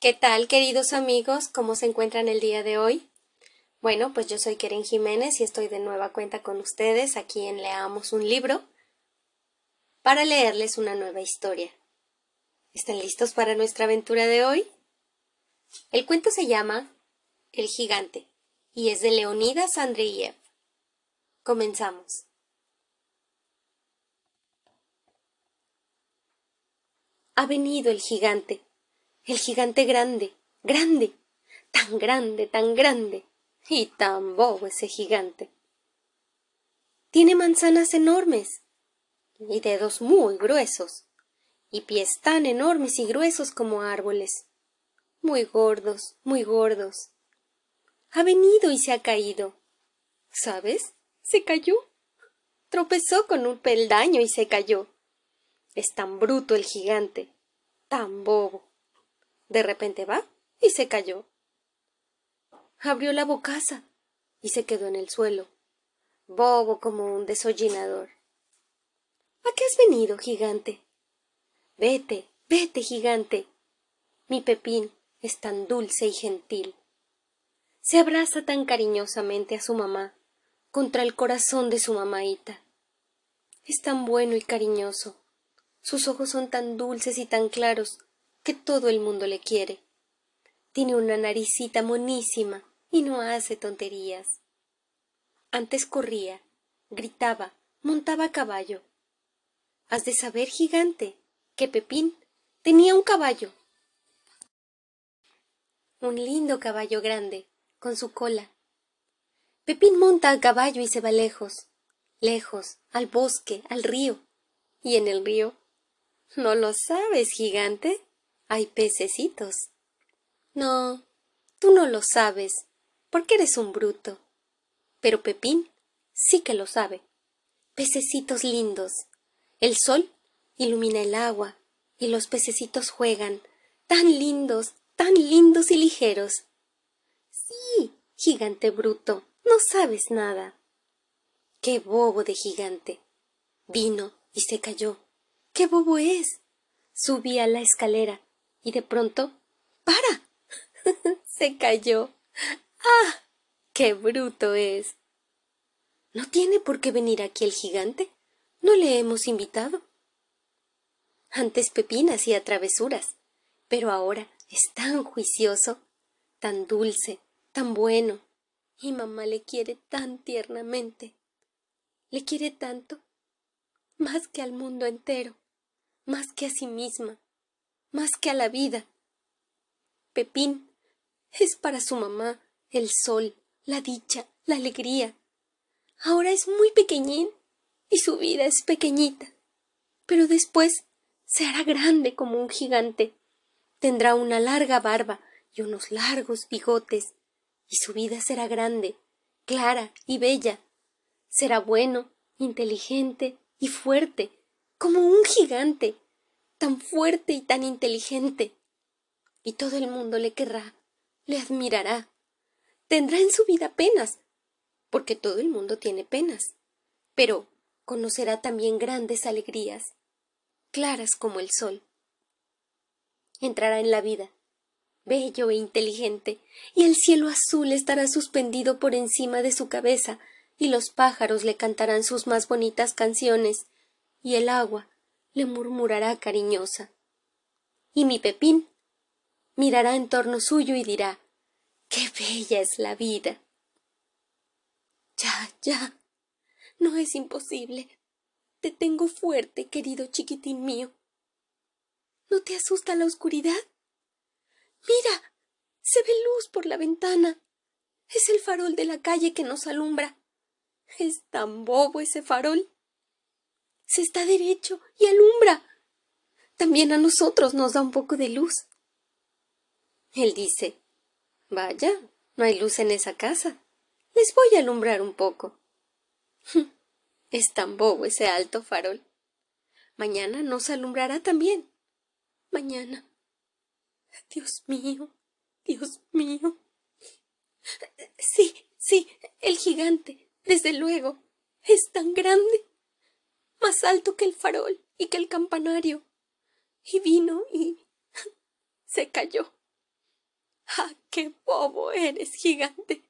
¿Qué tal, queridos amigos? ¿Cómo se encuentran el día de hoy? Bueno, pues yo soy Keren Jiménez y estoy de nueva cuenta con ustedes aquí en Leamos un libro para leerles una nueva historia. ¿Están listos para nuestra aventura de hoy? El cuento se llama El gigante y es de Leonidas Andreyev. Comenzamos. Ha venido el gigante el gigante grande, grande, tan grande, tan grande, y tan bobo ese gigante. Tiene manzanas enormes, y dedos muy gruesos, y pies tan enormes y gruesos como árboles, muy gordos, muy gordos. Ha venido y se ha caído. ¿Sabes? Se cayó. Tropezó con un peldaño y se cayó. Es tan bruto el gigante, tan bobo. De repente va y se cayó. Abrió la bocaza y se quedó en el suelo, bobo como un desollinador. ¿A qué has venido, gigante? Vete, vete, gigante. Mi Pepín es tan dulce y gentil. Se abraza tan cariñosamente a su mamá contra el corazón de su mamaíta. Es tan bueno y cariñoso. Sus ojos son tan dulces y tan claros que todo el mundo le quiere. Tiene una naricita monísima y no hace tonterías. Antes corría, gritaba, montaba a caballo. Has de saber, gigante, que Pepín tenía un caballo. Un lindo caballo grande, con su cola. Pepín monta a caballo y se va lejos, lejos, al bosque, al río. ¿Y en el río? ¿No lo sabes, gigante? Hay pececitos. No, tú no lo sabes, porque eres un bruto. Pero Pepín sí que lo sabe. Pececitos lindos. El sol ilumina el agua y los pececitos juegan, tan lindos, tan lindos y ligeros. Sí, gigante bruto, no sabes nada. Qué bobo de gigante. Vino y se cayó. Qué bobo es. Subí a la escalera y de pronto ¡Para! se cayó. ¡Ah! ¡Qué bruto es! ¿No tiene por qué venir aquí el gigante? No le hemos invitado. Antes Pepín hacía travesuras, pero ahora es tan juicioso, tan dulce, tan bueno, y mamá le quiere tan tiernamente. Le quiere tanto, más que al mundo entero, más que a sí misma más que a la vida. Pepín es para su mamá el sol, la dicha, la alegría. Ahora es muy pequeñín y su vida es pequeñita, pero después se hará grande como un gigante. Tendrá una larga barba y unos largos bigotes, y su vida será grande, clara y bella. Será bueno, inteligente y fuerte, como un gigante tan fuerte y tan inteligente. Y todo el mundo le querrá, le admirará. Tendrá en su vida penas, porque todo el mundo tiene penas, pero conocerá también grandes alegrías, claras como el sol. Entrará en la vida, bello e inteligente, y el cielo azul estará suspendido por encima de su cabeza, y los pájaros le cantarán sus más bonitas canciones, y el agua le murmurará cariñosa. Y mi Pepín mirará en torno suyo y dirá Qué bella es la vida. Ya, ya. No es imposible. Te tengo fuerte, querido chiquitín mío. ¿No te asusta la oscuridad? Mira. se ve luz por la ventana. Es el farol de la calle que nos alumbra. Es tan bobo ese farol se está derecho y alumbra. También a nosotros nos da un poco de luz. Él dice Vaya, no hay luz en esa casa. Les voy a alumbrar un poco. Es tan bobo ese alto farol. Mañana nos alumbrará también. Mañana. Dios mío, Dios mío. Sí, sí, el gigante, desde luego, es tan grande más alto que el farol y que el campanario. Y vino y se cayó. ¡Ah, qué bobo eres, gigante!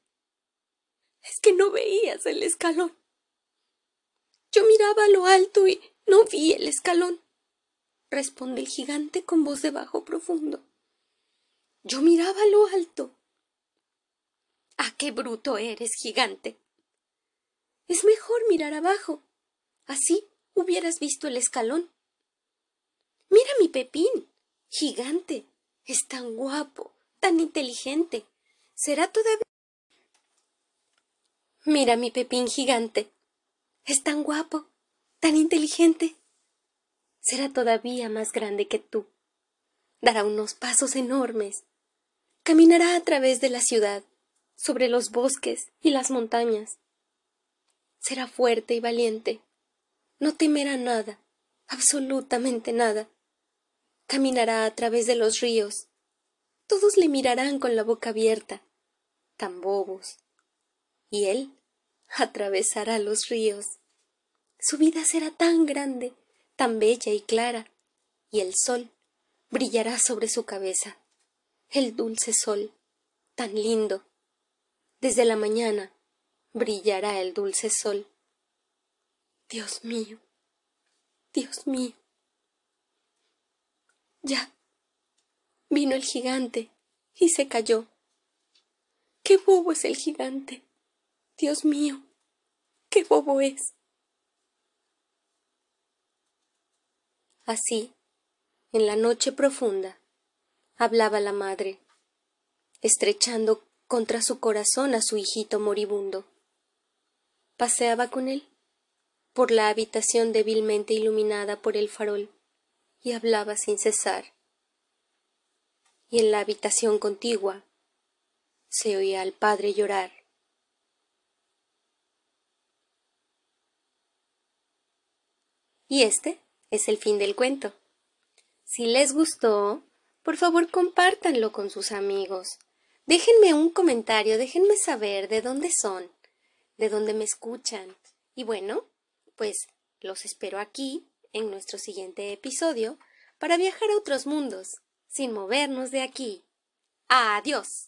Es que no veías el escalón. Yo miraba a lo alto y no vi el escalón, responde el gigante con voz de bajo profundo. Yo miraba a lo alto. ¡Ah, qué bruto eres, gigante! Es mejor mirar abajo. Así hubieras visto el escalón. Mira mi Pepín, gigante. Es tan guapo, tan inteligente. Será todavía. Mira mi Pepín gigante. Es tan guapo, tan inteligente. Será todavía más grande que tú. Dará unos pasos enormes. Caminará a través de la ciudad, sobre los bosques y las montañas. Será fuerte y valiente. No temerá nada, absolutamente nada. Caminará a través de los ríos. Todos le mirarán con la boca abierta, tan bobos. Y él atravesará los ríos. Su vida será tan grande, tan bella y clara, y el sol brillará sobre su cabeza, el dulce sol, tan lindo. Desde la mañana brillará el dulce sol. Dios mío, Dios mío. Ya. Vino el gigante y se cayó. ¡Qué bobo es el gigante! Dios mío, qué bobo es. Así, en la noche profunda, hablaba la madre, estrechando contra su corazón a su hijito moribundo. Paseaba con él por la habitación débilmente iluminada por el farol y hablaba sin cesar. Y en la habitación contigua se oía al padre llorar. Y este es el fin del cuento. Si les gustó, por favor compártanlo con sus amigos. Déjenme un comentario, déjenme saber de dónde son, de dónde me escuchan. Y bueno, pues los espero aquí en nuestro siguiente episodio para viajar a otros mundos, sin movernos de aquí. Adiós.